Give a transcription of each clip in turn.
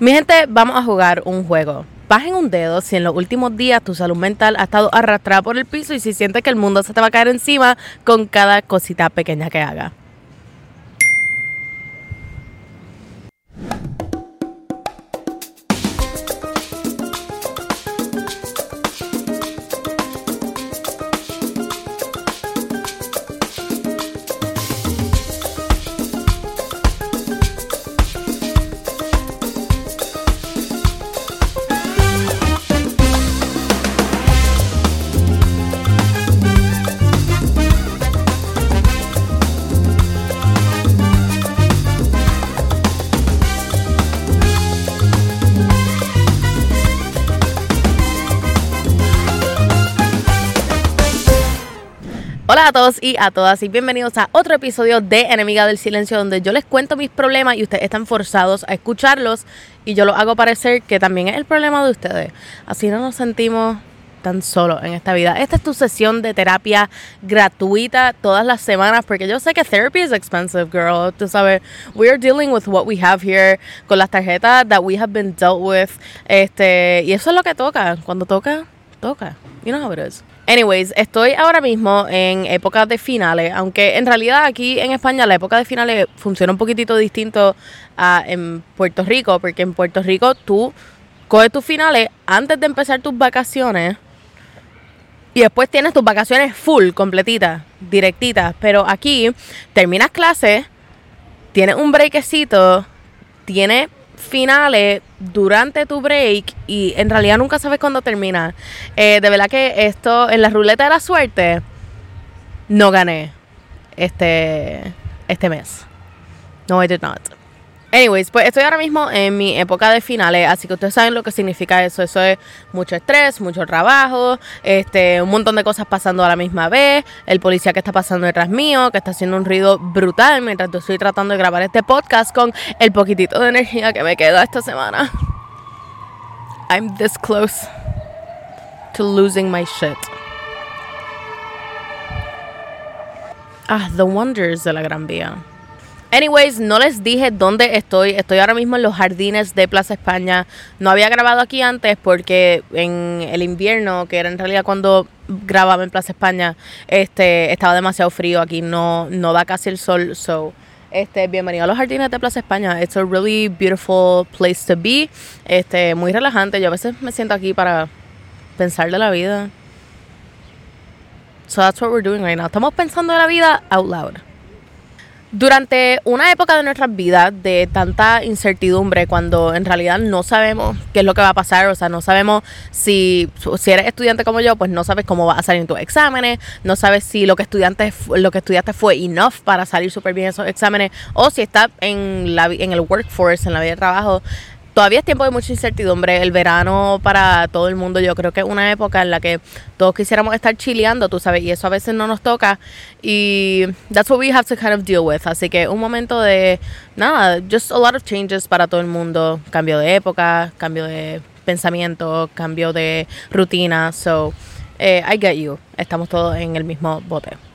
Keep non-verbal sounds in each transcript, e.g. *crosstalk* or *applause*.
Mi gente, vamos a jugar un juego. Bajen un dedo si en los últimos días tu salud mental ha estado arrastrada por el piso y si sientes que el mundo se te va a caer encima con cada cosita pequeña que haga. A todos y a todas y bienvenidos a otro episodio de Enemiga del Silencio donde yo les cuento mis problemas y ustedes están forzados a escucharlos y yo lo hago parecer que también es el problema de ustedes. Así no nos sentimos tan solos en esta vida. Esta es tu sesión de terapia gratuita todas las semanas porque yo sé que therapy is expensive, girl. Tú sabes, we are dealing with what we have here con las tarjetas that we have been dealt with. Este, y eso es lo que toca. Cuando toca, toca. You know how it is. Anyways, estoy ahora mismo en época de finales, aunque en realidad aquí en España la época de finales funciona un poquitito distinto a en Puerto Rico, porque en Puerto Rico tú coges tus finales antes de empezar tus vacaciones y después tienes tus vacaciones full, completitas, directitas, pero aquí terminas clases, tienes un breakcito, tienes finales durante tu break y en realidad nunca sabes cuándo termina. Eh, de verdad que esto, en la ruleta de la suerte, no gané este, este mes. No, I did not. Anyways, pues estoy ahora mismo en mi época de finales, así que ustedes saben lo que significa eso. Eso es mucho estrés, mucho trabajo, este, un montón de cosas pasando a la misma vez, el policía que está pasando detrás mío, que está haciendo un ruido brutal mientras yo estoy tratando de grabar este podcast con el poquitito de energía que me queda esta semana. I'm this close to losing my shit. Ah, the wonders de la Gran Vía. Anyways, no les dije dónde estoy. Estoy ahora mismo en los jardines de Plaza España. No había grabado aquí antes porque en el invierno, que era en realidad cuando grababa en Plaza España, este, estaba demasiado frío. Aquí no, no da casi el sol. So, este, bienvenido a los jardines de Plaza España. It's a really beautiful place to be. Este, muy relajante. Yo a veces me siento aquí para pensar de la vida. So that's what we're doing right now. Estamos pensando de la vida out loud. Durante una época de nuestras vidas de tanta incertidumbre, cuando en realidad no sabemos qué es lo que va a pasar, o sea, no sabemos si, si eres estudiante como yo, pues no sabes cómo va a salir en tus exámenes, no sabes si lo que, estudiantes, lo que estudiaste fue enough para salir súper bien esos exámenes, o si estás en, la, en el workforce, en la vida de trabajo, todavía es tiempo de mucha incertidumbre. El verano para todo el mundo, yo creo que es una época en la que todos quisiéramos estar chileando, tú sabes, y eso a veces no nos toca. Y that's what we have to kind of deal with. Así que un momento de, nada, just a lot of changes para todo el mundo. Cambio de época, cambio de pensamiento, cambio de rutina. So, eh, I get you. Estamos todos en el mismo bote.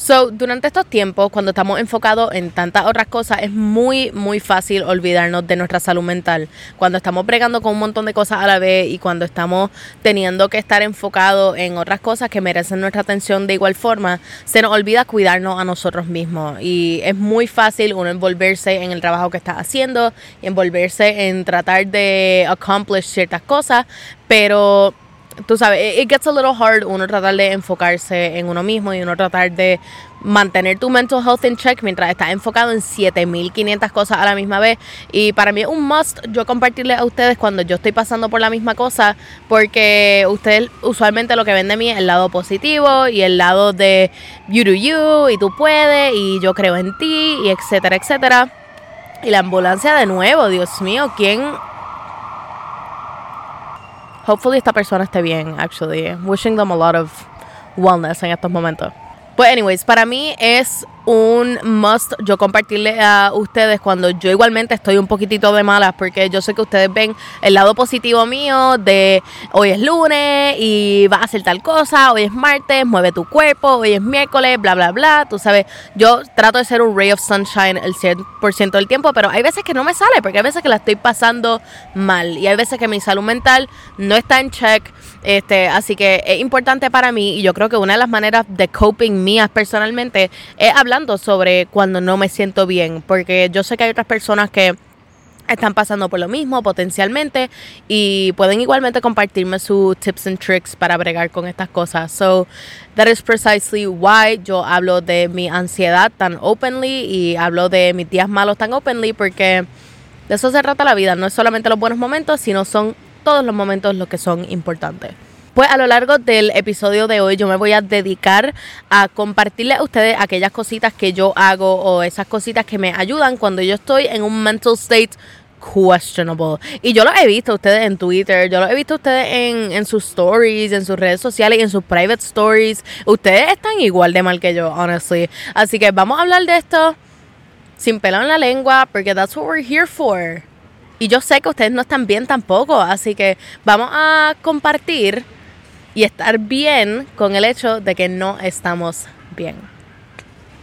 So, durante estos tiempos, cuando estamos enfocados en tantas otras cosas, es muy, muy fácil olvidarnos de nuestra salud mental. Cuando estamos bregando con un montón de cosas a la vez y cuando estamos teniendo que estar enfocados en otras cosas que merecen nuestra atención de igual forma, se nos olvida cuidarnos a nosotros mismos. Y es muy fácil uno envolverse en el trabajo que está haciendo envolverse en tratar de accomplish ciertas cosas, pero tú sabes, it gets a little hard uno tratar de enfocarse en uno mismo y uno tratar de mantener tu mental health in check mientras estás enfocado en 7500 cosas a la misma vez. Y para mí es un must yo compartirle a ustedes cuando yo estoy pasando por la misma cosa, porque ustedes usualmente lo que ven de mí es el lado positivo y el lado de you do you y tú puedes y yo creo en ti y etcétera, etcétera. Y la ambulancia de nuevo, Dios mío, ¿quién hopefully esta persona esté bien, actually. Wishing them a lot of wellness en estos momentos. Pues, anyways, para mí es un must yo compartirle a ustedes cuando yo igualmente estoy un poquitito de malas porque yo sé que ustedes ven el lado positivo mío de hoy es lunes y vas a hacer tal cosa, hoy es martes, mueve tu cuerpo, hoy es miércoles, bla, bla, bla. Tú sabes, yo trato de ser un ray of sunshine el 100% del tiempo, pero hay veces que no me sale porque hay veces que la estoy pasando mal y hay veces que mi salud mental no está en check. Este, así que es importante para mí y yo creo que una de las maneras de coping mías personalmente es hablando sobre cuando no me siento bien, porque yo sé que hay otras personas que están pasando por lo mismo potencialmente y pueden igualmente compartirme sus tips and tricks para bregar con estas cosas. So that is precisely why yo hablo de mi ansiedad tan openly y hablo de mis días malos tan openly porque de eso se trata la vida, no es solamente los buenos momentos, sino son todos los momentos los que son importantes. Pues a lo largo del episodio de hoy yo me voy a dedicar a compartirle a ustedes aquellas cositas que yo hago o esas cositas que me ayudan cuando yo estoy en un mental state questionable. Y yo lo he visto a ustedes en Twitter, yo lo he visto a ustedes en, en sus stories, en sus redes sociales y en sus private stories. Ustedes están igual de mal que yo, honestly. Así que vamos a hablar de esto sin pelo en la lengua, porque that's what we're here for. Y yo sé que ustedes no están bien tampoco, así que vamos a compartir y estar bien con el hecho de que no estamos bien.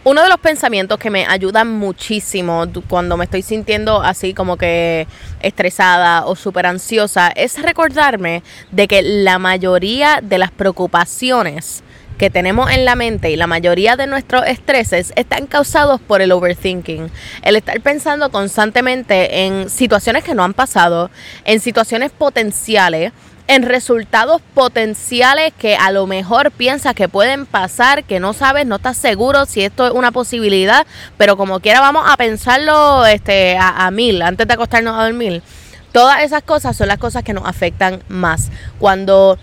Uno de los pensamientos que me ayudan muchísimo cuando me estoy sintiendo así como que estresada o súper ansiosa es recordarme de que la mayoría de las preocupaciones que tenemos en la mente y la mayoría de nuestros estreses están causados por el overthinking. El estar pensando constantemente en situaciones que no han pasado, en situaciones potenciales en resultados potenciales que a lo mejor piensas que pueden pasar, que no sabes, no estás seguro si esto es una posibilidad, pero como quiera vamos a pensarlo este, a, a mil antes de acostarnos a dormir. Todas esas cosas son las cosas que nos afectan más. Cuando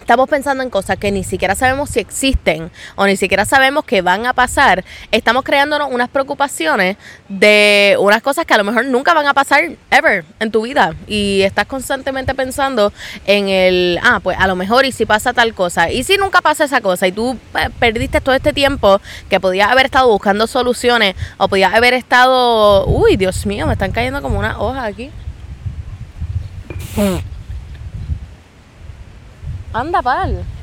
estamos pensando en cosas que ni siquiera sabemos si existen o ni siquiera sabemos que van a pasar, estamos creándonos unas preocupaciones de unas cosas que a lo mejor nunca van a pasar ever en tu vida. Y estás constantemente pensando en el, ah, pues a lo mejor y si pasa tal cosa y si nunca pasa esa cosa y tú pues, perdiste todo este tiempo que podías haber estado buscando soluciones o podías haber estado, uy, Dios mío, me están cayendo como una hoja aquí. Anda, pal.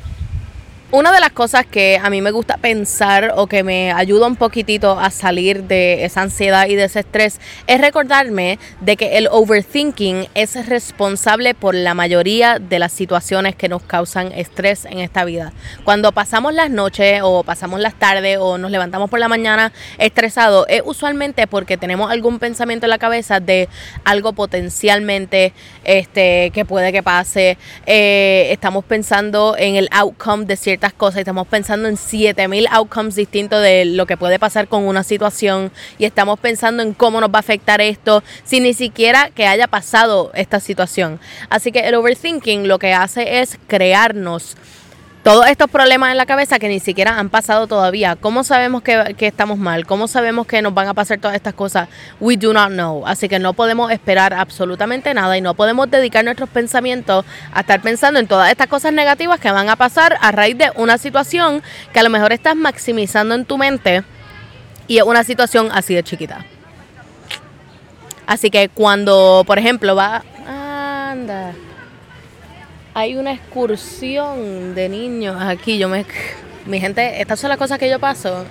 Una de las cosas que a mí me gusta pensar o que me ayuda un poquitito a salir de esa ansiedad y de ese estrés es recordarme de que el overthinking es responsable por la mayoría de las situaciones que nos causan estrés en esta vida. Cuando pasamos las noches o pasamos las tardes o nos levantamos por la mañana estresados, es usualmente porque tenemos algún pensamiento en la cabeza de algo potencialmente este, que puede que pase. Eh, estamos pensando en el outcome de cosas estamos pensando en 7000 outcomes distintos de lo que puede pasar con una situación y estamos pensando en cómo nos va a afectar esto sin ni siquiera que haya pasado esta situación. Así que el overthinking lo que hace es crearnos todos estos problemas en la cabeza que ni siquiera han pasado todavía. ¿Cómo sabemos que, estamos mal? ¿Cómo sabemos que nos van a pasar todas estas cosas? We do not know. Así que no podemos esperar absolutamente nada y no podemos dedicar nuestros pensamientos a estar pensando en todas estas cosas negativas que van a pasar a raíz de una situación que a lo mejor estás maximizando en tu mente y es una situación así de chiquita. Así que cuando, por ejemplo, va... Anda hay una excursión de niños aquí. Yo me. Mi gente, estas son las cosas que yo paso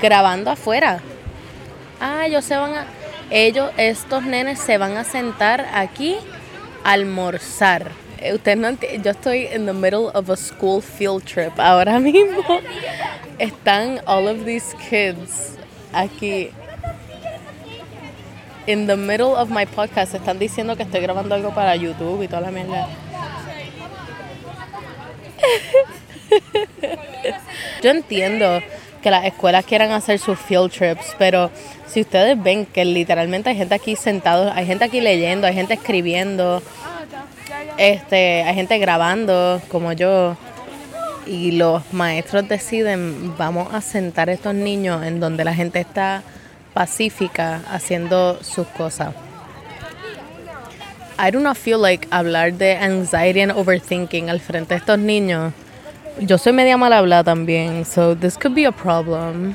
grabando afuera. Ah, ellos se van a. Ellos, estos nenes se van a sentar aquí a almorzar. Eh, ustedes no Yo estoy in the middle of a school field trip ahora *laughs* mismo. Están all of these kids aquí. In the middle of my podcast están diciendo que estoy grabando algo para YouTube y toda la mierda. *laughs* Yo entiendo que las escuelas quieran hacer sus field trips, pero si ustedes ven que literalmente hay gente aquí sentado, hay gente aquí leyendo, hay gente escribiendo, este, hay gente grabando como yo y los maestros deciden vamos a sentar a estos niños en donde la gente está pacífica haciendo sus cosas. I do not feel like hablar de anxiety and overthinking al frente de estos niños. Yo soy media mal hablada también, so this could be a problem.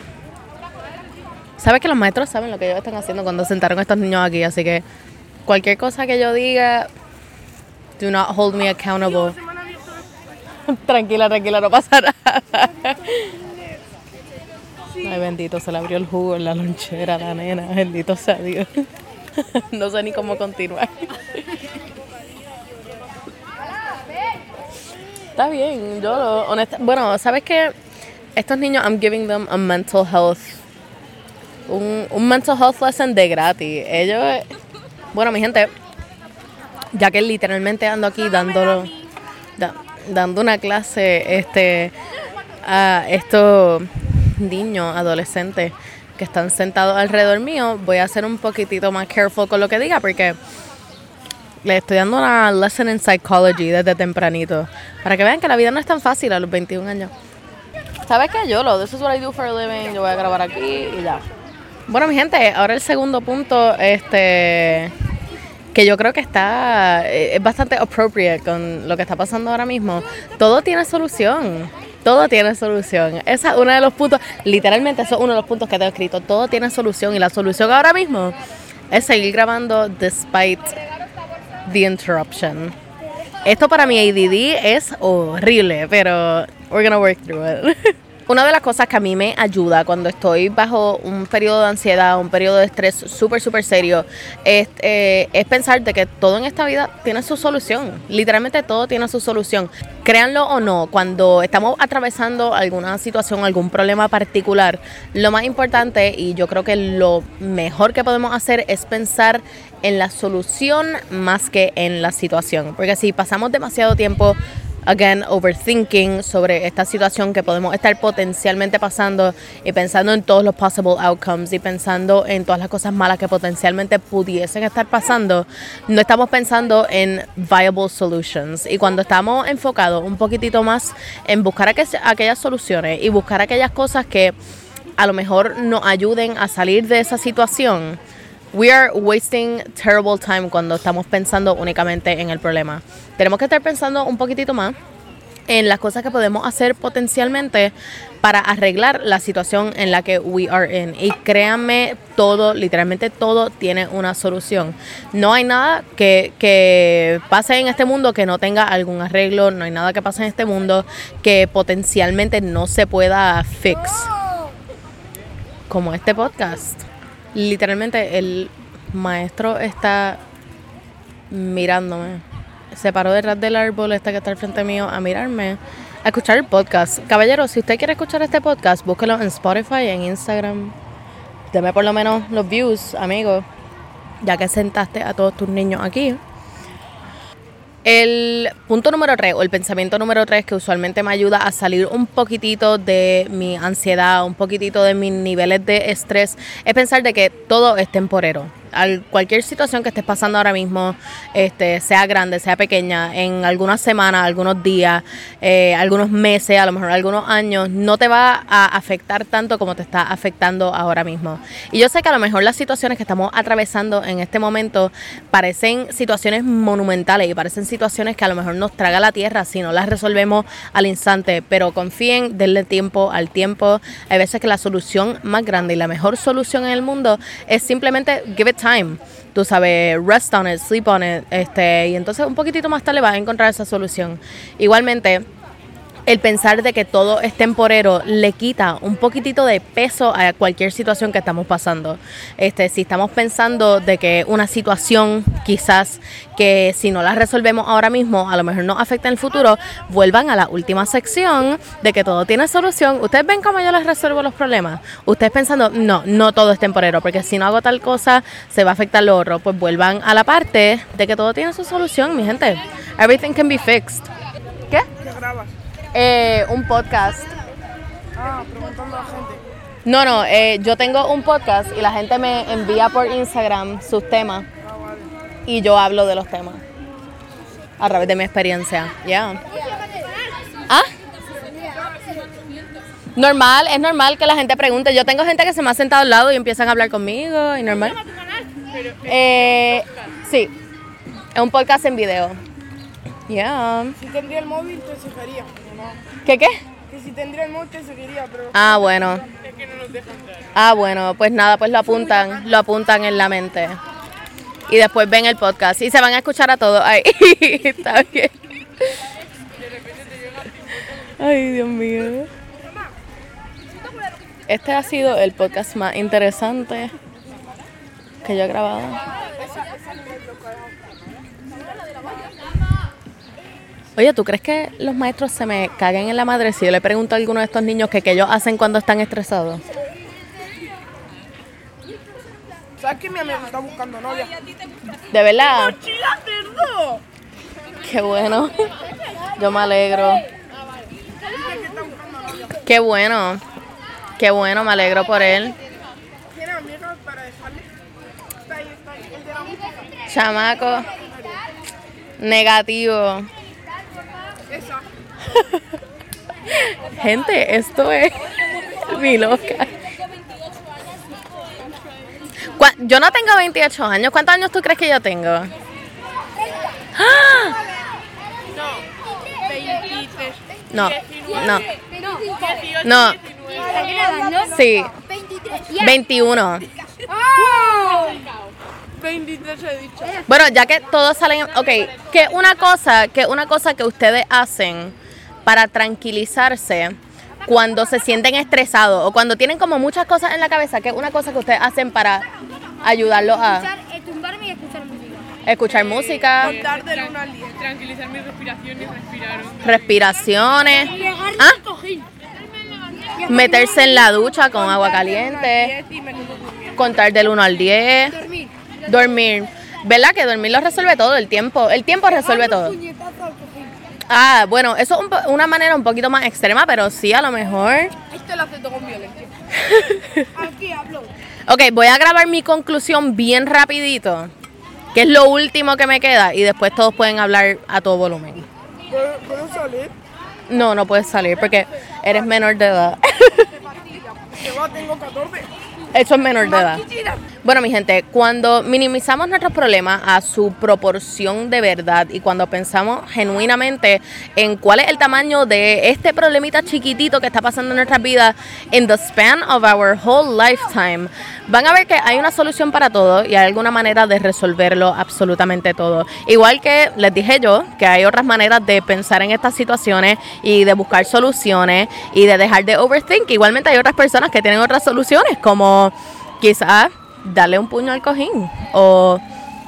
Sabes que los maestros saben lo que ellos están haciendo cuando sentaron a estos niños aquí, así que cualquier cosa que yo diga, do not hold me accountable. *laughs* tranquila, tranquila, no pasa nada. Ay, bendito, se le abrió el jugo en la lonchera la nena, bendito sea Dios. *laughs* no sé ni cómo continuar. Está bien, yo lo, honesta, bueno, ¿sabes qué? Estos niños, I'm giving them a mental health, un, un mental health lesson de gratis. Ellos, bueno, mi gente, ya que literalmente ando aquí dándolo, dando una clase este, a estos niños, adolescentes que están sentados alrededor mío, voy a ser un poquitito más careful con lo que diga porque le estoy dando una lesson in psychology desde tempranito para que vean que la vida no es tan fácil a los 21 años. ¿Sabes qué? Yo lo, this is what I do for a living, yo voy a grabar aquí y ya. Bueno, mi gente, ahora el segundo punto, este que yo creo que está eh, es bastante appropriate con lo que está pasando ahora mismo. Todo tiene solución. Todo tiene solución. Esa es uno de los puntos, literalmente eso es uno de los puntos que tengo escrito. Todo tiene solución y la solución ahora mismo es seguir grabando despite the interruption. Esto para mi ADD es horrible, pero we're gonna work through it. *laughs* Una de las cosas que a mí me ayuda cuando estoy bajo un periodo de ansiedad, un periodo de estrés súper, súper serio, es, eh, es pensar de que todo en esta vida tiene su solución. Literalmente todo tiene su solución. Créanlo o no, cuando estamos atravesando alguna situación, algún problema particular, lo más importante y yo creo que lo mejor que podemos hacer es pensar en la solución más que en la situación. Porque si pasamos demasiado tiempo again, overthinking sobre esta situación que podemos estar potencialmente pasando y pensando en todos los possible outcomes y pensando en todas las cosas malas que potencialmente pudiesen estar pasando, no estamos pensando en viable solutions. Y cuando estamos enfocados un poquitito más en buscar aquellas soluciones y buscar aquellas cosas que a lo mejor nos ayuden a salir de esa situación, We are wasting terrible time cuando estamos pensando únicamente en el problema. Tenemos que estar pensando un poquitito más en las cosas que podemos hacer potencialmente para arreglar la situación en la que we are in. Y créanme, todo, literalmente todo tiene una solución. No hay nada que, que pase en este mundo que no tenga algún arreglo, no hay nada que pase en este mundo que potencialmente no se pueda fix. Como este podcast literalmente el maestro está mirándome. Se paró detrás del árbol este que está al frente mío a mirarme, a escuchar el podcast. Caballero, si usted quiere escuchar este podcast, búsquelo en Spotify, en Instagram. Deme por lo menos los views, amigo. Ya que sentaste a todos tus niños aquí. El punto número tres, o el pensamiento número tres, que usualmente me ayuda a salir un poquitito de mi ansiedad, un poquitito de mis niveles de estrés, es pensar de que todo es temporero cualquier situación que estés pasando ahora mismo, este, sea grande, sea pequeña, en algunas semanas, algunos días, eh, algunos meses, a lo mejor algunos años, no te va a afectar tanto como te está afectando ahora mismo. Y yo sé que a lo mejor las situaciones que estamos atravesando en este momento parecen situaciones monumentales y parecen situaciones que a lo mejor nos traga la tierra si no las resolvemos al instante, pero confíen, denle tiempo al tiempo. Hay veces que la solución más grande y la mejor solución en el mundo es simplemente give time. Tú sabes, rest on it, sleep on it, este, y entonces un poquitito más tarde vas a encontrar esa solución. Igualmente, el pensar de que todo es temporero le quita un poquitito de peso a cualquier situación que estamos pasando. Este, si estamos pensando de que una situación quizás que si no la resolvemos ahora mismo, a lo mejor nos afecta en el futuro, vuelvan a la última sección de que todo tiene solución. Ustedes ven cómo yo les resuelvo los problemas. Ustedes pensando, no, no todo es temporero, porque si no hago tal cosa, se va a afectar lo otro. Pues vuelvan a la parte de que todo tiene su solución, mi gente. Everything can be fixed. ¿Qué? Eh, un podcast. Ah, preguntando a la gente. No, no, eh, yo tengo un podcast y la gente me envía por Instagram sus temas ah, y yo hablo de los temas a través de mi experiencia. Ya. ¿Ah? Normal, es normal que la gente pregunte. Yo tengo gente que se me ha sentado al lado y empiezan a hablar conmigo y normal. Eh, sí, es un podcast en video. Ya. Si tendría el móvil, te seguiría. ¿Qué qué? Que si tendría el móvil te seguiría, pero... Ah, bueno. Ah, bueno, pues nada, pues lo apuntan, lo apuntan en la mente. Y después ven el podcast y se van a escuchar a todos. Ay, *laughs* está bien. Ay, Dios mío. Este ha sido el podcast más interesante que yo he grabado. Oye, ¿tú crees que los maestros se me caguen en la madre si yo le pregunto a alguno de estos niños que qué ellos hacen cuando están estresados? ¿Sabes que mi amigo está buscando novia? ¿De verdad? ¡Chila, cerdo! Qué bueno. Yo me alegro. Qué bueno. Qué bueno, me alegro por él. ¿Tiene amigos para dejarle? Está ahí, está ahí. El de la música. Chamaco. Negativo. *laughs* Gente, esto es *laughs* mi loca. Yo no tengo 28 años. ¿Cuántos años tú crees que yo tengo? ¡Ah! No. 23. No, no, No. Sí, 23. 21. 23 he dicho. Bueno, ya que todos salen, ok, que una cosa, que una cosa que ustedes hacen para tranquilizarse cuando se sienten estresados o cuando tienen como muchas cosas en la cabeza, que es una cosa que ustedes hacen para ayudarlos a Escuchar, eh, tumbarme y escuchar música. escuchar música, Contar del 1 al 10. Tranquilizar mi respiración y respirar. respiraciones, ¿Ah? meterse en la ducha con agua caliente, 10 y me quedo durmiendo. contar del 1 al 10, Dormir. dormir. ¿Verdad que dormir lo resuelve todo? El tiempo, el tiempo resuelve todo. Ah, bueno, eso es un una manera un poquito más extrema, pero sí, a lo mejor. Te lo acepto con violencia. *laughs* Aquí hablo. Ok, voy a grabar mi conclusión bien rapidito, que es lo último que me queda, y después todos pueden hablar a todo volumen. ¿Puedo, salir? No, no puedes salir porque eres menor de edad. Que va, tengo 14. Eso es menor de edad. Bueno, mi gente, cuando minimizamos nuestros problemas a su proporción de verdad y cuando pensamos genuinamente en cuál es el tamaño de este problemita chiquitito que está pasando en nuestras vidas in the span of our whole lifetime, van a ver que hay una solución para todo y hay alguna manera de resolverlo absolutamente todo. Igual que les dije yo, que hay otras maneras de pensar en estas situaciones y de buscar soluciones y de dejar de overthink. Igualmente hay otras personas que tienen otras soluciones, como quizás darle un puño al cojín o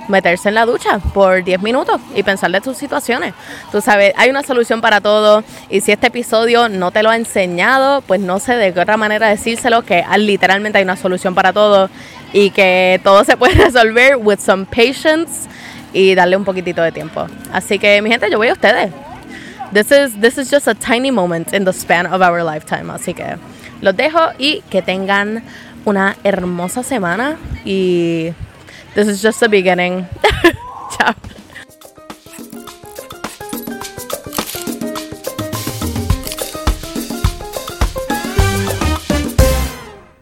meterse en la ducha por 10 minutos y pensar de tus situaciones. Tú sabes, hay una solución para todo y si este episodio no te lo ha enseñado, pues no sé de qué otra manera decírselo, que ah, literalmente hay una solución para todo y que todo se puede *laughs* resolver with some patience y darle un poquitito de tiempo. Así que mi gente, yo voy a ustedes. This is, this is just a tiny moment in the span of our lifetime. Así que los dejo y que tengan una hermosa semana. Y this is just the beginning. *laughs* Chao.